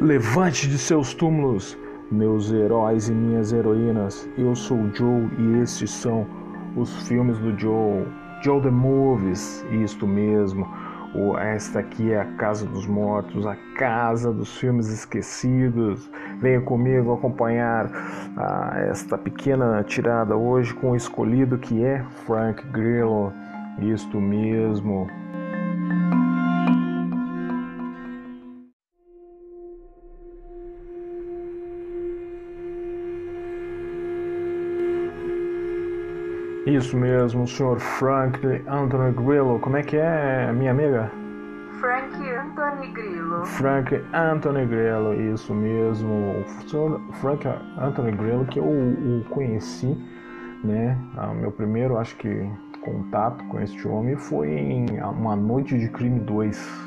Levante de seus túmulos, meus heróis e minhas heroínas. Eu sou o Joe e estes são os filmes do Joe. Joe the Movies, isto mesmo. Esta aqui é a Casa dos Mortos, a casa dos filmes esquecidos. Venha comigo acompanhar ah, esta pequena tirada hoje com o escolhido que é Frank Grillo. Isto mesmo. Isso mesmo, senhor Frank Anthony Grillo. Como é que é, minha amiga? Frank Anthony Grillo. Frank Anthony Grillo, isso mesmo. O senhor Frank Anthony Grillo, que eu o conheci, né? Ah, meu primeiro, acho que, contato com este homem foi em Uma Noite de Crime 2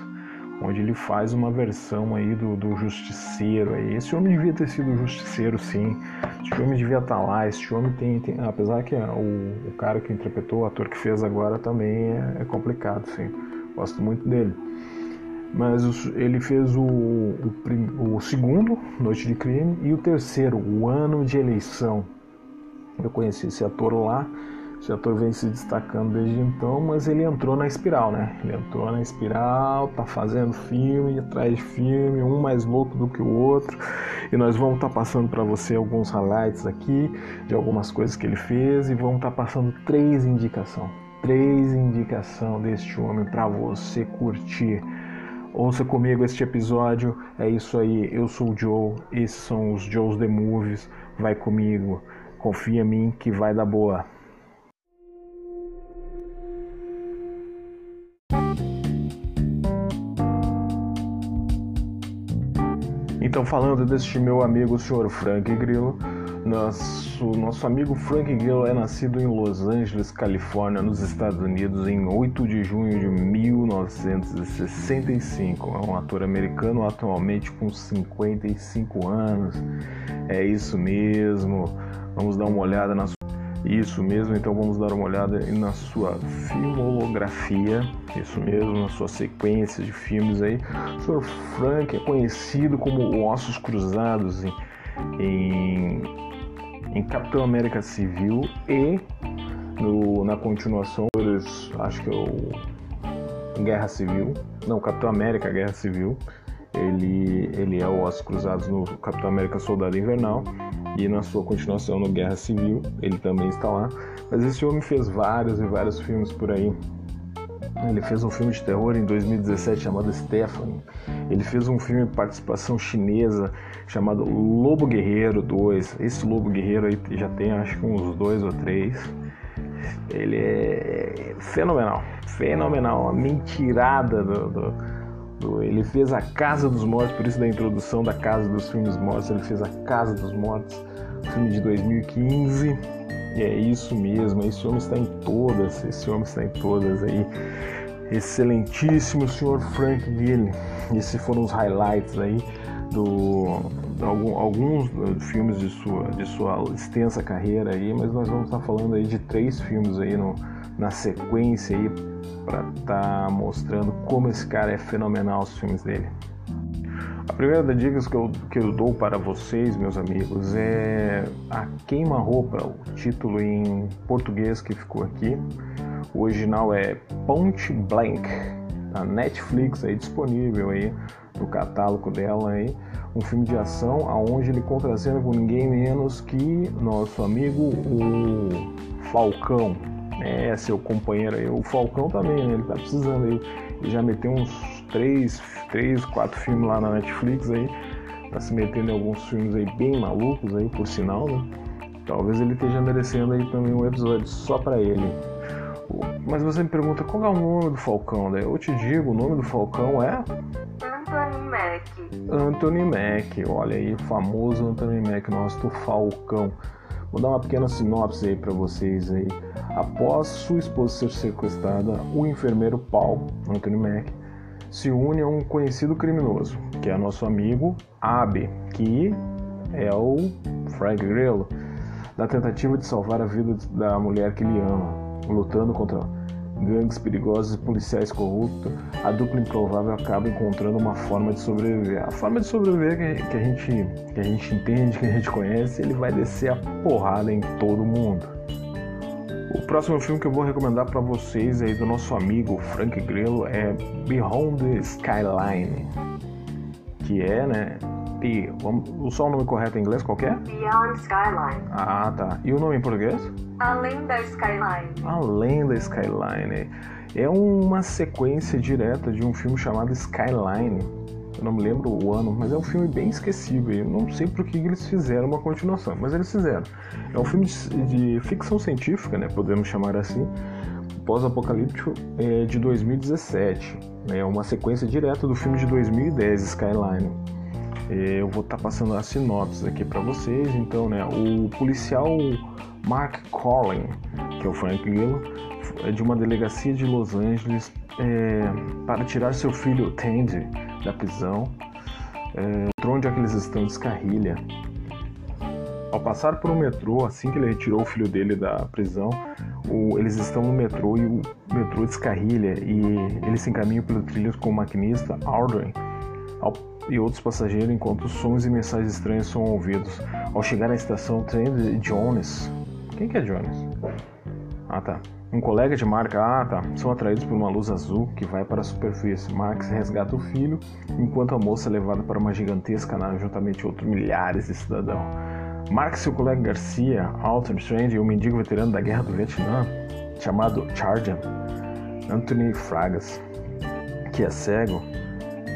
onde ele faz uma versão aí do, do Justiceiro. Aí. Esse homem devia ter sido Justiceiro, sim. Esse homem devia estar tá lá. Esse homem tem, tem apesar que o, o, cara que interpretou, o ator que fez agora também é, é complicado, sim. Gosto muito dele. Mas ele fez o, o, o segundo, Noite de Crime, e o terceiro, O Ano de Eleição. Eu conheci esse ator lá esse ator vem se destacando desde então, mas ele entrou na espiral, né? Ele entrou na espiral, tá fazendo filme atrás de filme, um mais louco do que o outro. E nós vamos estar tá passando para você alguns highlights aqui de algumas coisas que ele fez e vamos estar tá passando três indicação, três indicação deste homem para você curtir. Ouça comigo este episódio. É isso aí. Eu sou o Joe. Esses são os Joe's The Movies. Vai comigo. Confia em mim que vai dar boa. Então, falando deste meu amigo, o senhor Frank Grillo, nosso, nosso amigo Frank Grillo é nascido em Los Angeles, Califórnia, nos Estados Unidos, em 8 de junho de 1965. É um ator americano atualmente com 55 anos. É isso mesmo. Vamos dar uma olhada na isso mesmo, então vamos dar uma olhada na sua filmografia, isso mesmo, na sua sequência de filmes aí. O Sr. Frank é conhecido como Ossos Cruzados em, em, em Capitão América Civil e no, na continuação, acho que é o Guerra Civil, não, Capitão América Guerra Civil. Ele, ele é o Ossos Cruzados no Capitão América Soldado Invernal e na sua continuação no Guerra Civil, ele também está lá. Mas esse homem fez vários e vários filmes por aí. Ele fez um filme de terror em 2017 chamado Stephanie. Ele fez um filme de participação chinesa chamado Lobo Guerreiro 2. Esse Lobo Guerreiro aí já tem acho que uns dois ou três. Ele é fenomenal, fenomenal, uma mentirada do, do ele fez A Casa dos Mortos, por isso da introdução da Casa dos Filmes Mortos, ele fez A Casa dos Mortos, filme de 2015. E é isso mesmo, esse homem está em todas, esse homem está em todas aí. Excelentíssimo senhor Frank Gill. Esses foram os highlights aí do, algum, alguns filmes de sua, de sua extensa carreira aí, mas nós vamos estar falando aí de três filmes aí no, na sequência aí para estar tá mostrando como esse cara é fenomenal os filmes dele. A primeira das dicas que eu, que eu dou para vocês, meus amigos, é a queima-roupa, o título em português que ficou aqui. O original é Ponte Blank, a Netflix aí disponível aí no catálogo dela aí, um filme de ação aonde ele contracena com ninguém menos que nosso amigo o Falcão, é, seu companheiro aí. O Falcão também, né? Ele tá precisando aí. Ele já meteu uns três, três, quatro filmes lá na Netflix aí. Tá se metendo em alguns filmes aí bem malucos aí, por sinal, né? Talvez ele esteja merecendo aí também um episódio só para ele. Mas você me pergunta qual é o nome do Falcão, né? Eu te digo, o nome do Falcão é Anthony Mack. Anthony Mack, olha aí, o famoso Anthony Mack, nosso Falcão. Vou dar uma pequena sinopse aí para vocês aí. Após sua esposa ser sequestrada, o enfermeiro Paul, Anthony Mack, se une a um conhecido criminoso, que é nosso amigo Abe, que é o Frank Grillo, na tentativa de salvar a vida da mulher que ele ama, lutando contra gangues perigosos e policiais corruptos, a dupla improvável acaba encontrando uma forma de sobreviver. A forma de sobreviver que a gente, que a gente entende, que a gente conhece, ele vai descer a porrada em todo mundo. O próximo filme que eu vou recomendar para vocês aí do nosso amigo Frank Grillo é Beyond the Skyline, que é, né, vamos, só o nome correto em inglês qual é? Beyond Skyline. Ah, tá. E o nome em português? Além da Skyline. Além da Skyline. É uma sequência direta de um filme chamado Skyline. Eu não me lembro o ano, mas é um filme bem esquecível. Eu não sei por que eles fizeram uma continuação, mas eles fizeram. É um filme de, de ficção científica, né? Podemos chamar assim, pós-apocalíptico é, de 2017. É uma sequência direta do filme de 2010, Skyline. É, eu vou estar tá passando as sinopses aqui para vocês. Então, né, o policial Mark Collin, que é o Frank Grillo, é de uma delegacia de Los Angeles é, para tirar seu filho Tandy da prisão. É, onde é que eles estão descarrilha. Ao passar por um metrô, assim que ele retirou o filho dele da prisão, o, eles estão no metrô e o metrô descarrilha e eles se encaminham pelo trilho com o maquinista Aldrin. Ao e outros passageiros enquanto sons e mensagens estranhas são ouvidos. Ao chegar na estação, trem de Jones. Quem que é Jones? Ah, tá. Um colega de Mark, ah, tá. São atraídos por uma luz azul que vai para a superfície. Marx resgata o filho, enquanto a moça é levada para uma gigantesca nave juntamente outros milhares de cidadãos. Marx e o colega Garcia, Alton Strange e o mendigo veterano da Guerra do Vietnã, chamado Chargent, Anthony Fragas, que é cego,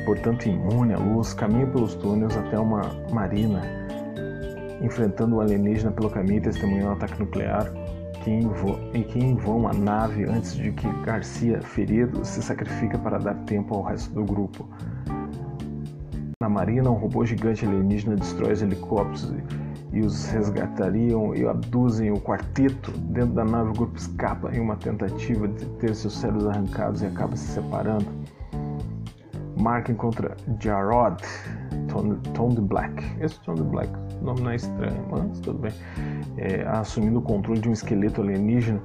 portanto imune à luz, caminha pelos túneis até uma marina, enfrentando o alienígena pelo caminho e testemunhando um ataque nuclear em que vão a nave antes de que Garcia, ferido, se sacrifica para dar tempo ao resto do grupo. Na marina, um robô gigante alienígena destrói os helicópteros e os resgatariam e abduzem o quarteto. Dentro da nave, o grupo escapa em uma tentativa de ter seus cérebros arrancados e acaba se separando. Mark encontra Jarod Tone Black. Esse Tone Black, o nome não é estranho, mas tudo bem. É, assumindo o controle de um esqueleto alienígena.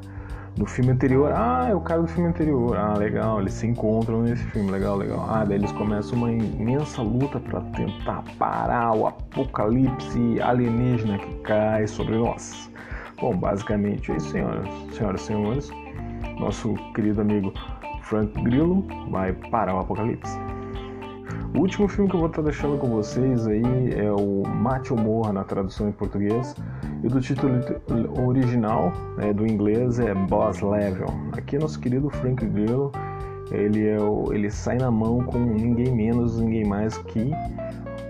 No filme anterior, ah, é o cara do filme anterior. Ah, legal, eles se encontram nesse filme, legal, legal. Ah, daí eles começam uma imensa luta para tentar parar o apocalipse alienígena que cai sobre nós. Bom, basicamente é isso, senhoras, senhoras e senhores. Nosso querido amigo Frank Grillo vai parar o apocalipse. O último filme que eu vou estar deixando com vocês aí é o Mate ou Morra na tradução em português e do título original né, do inglês é Boss Level. Aqui nosso querido Frank Grillo ele, é o, ele sai na mão com ninguém menos, ninguém mais que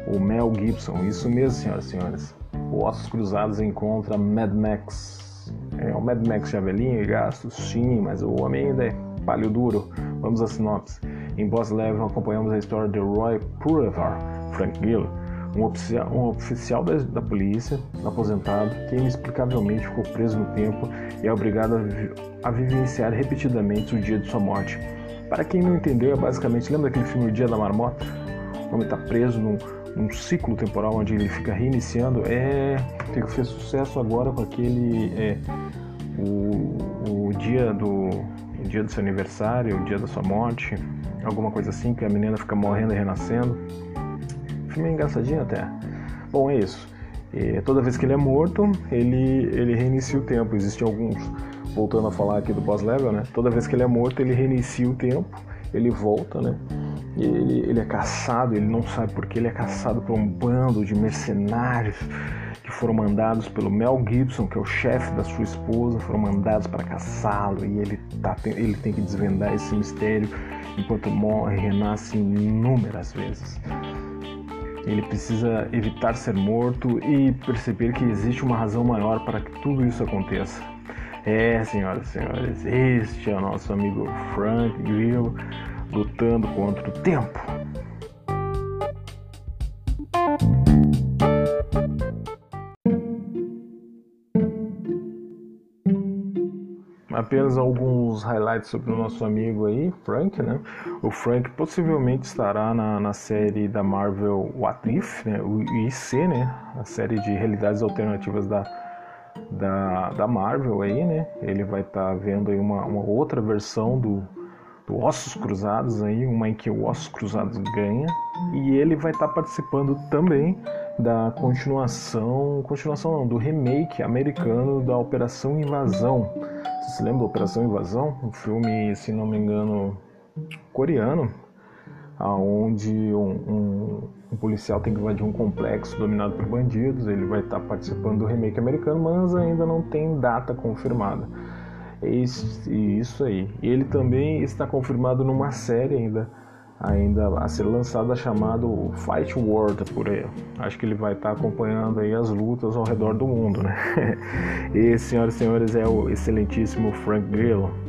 o Mel Gibson. Isso mesmo, senhoras e senhores. O Ossos Cruzados encontra Mad Max. É o Mad Max javelinho e gastos, sim, mas o homem ainda é palho duro. Vamos à sinopse. Em Boss Level acompanhamos a história de Roy Purvar, Frank Gill, um oficial, um oficial da, da, polícia, aposentado, que inexplicavelmente ficou preso no tempo e é obrigado a, a vivenciar repetidamente o dia de sua morte. Para quem não entendeu, é basicamente, lembra daquele filme O Dia da Marmota? O homem está preso num, num, ciclo temporal onde ele fica reiniciando. É, fez sucesso agora com aquele é, o, o dia do o dia do seu aniversário, o dia da sua morte, alguma coisa assim, que a menina fica morrendo e renascendo. Filme é engraçadinho até. Bom, é isso. E toda vez que ele é morto, ele, ele reinicia o tempo. Existem alguns, voltando a falar aqui do boss level, né? Toda vez que ele é morto, ele reinicia o tempo, ele volta, né? Ele, ele é caçado, ele não sabe porque ele é caçado por um bando de mercenários que foram mandados pelo Mel Gibson, que é o chefe da sua esposa, foram mandados para caçá-lo e ele, tá, ele tem que desvendar esse mistério enquanto morre renasce inúmeras vezes. Ele precisa evitar ser morto e perceber que existe uma razão maior para que tudo isso aconteça. É, senhoras e senhores, este é o nosso amigo Frank Grillo lutando contra o tempo. apenas alguns highlights sobre o nosso amigo aí, Frank, né? O Frank possivelmente estará na, na série da Marvel What If, né? O IC, né? A série de realidades alternativas da, da, da Marvel aí, né? Ele vai estar tá vendo aí uma, uma outra versão do, do Ossos Cruzados aí, uma em que o Ossos Cruzados ganha, e ele vai estar tá participando também da continuação, continuação não, do remake americano da Operação Invasão. Você se lembra da Operação Invasão? Um filme, se não me engano, coreano, aonde um, um, um, policial tem que invadir um complexo dominado por bandidos. Ele vai estar participando do remake americano, mas ainda não tem data confirmada. Isso, isso aí. E ele também está confirmado numa série ainda, ainda a ser lançada chamado Fight World por aí. Acho que ele vai estar acompanhando aí as lutas ao redor do mundo, né? E senhoras e senhores é o excelentíssimo Frank Grillo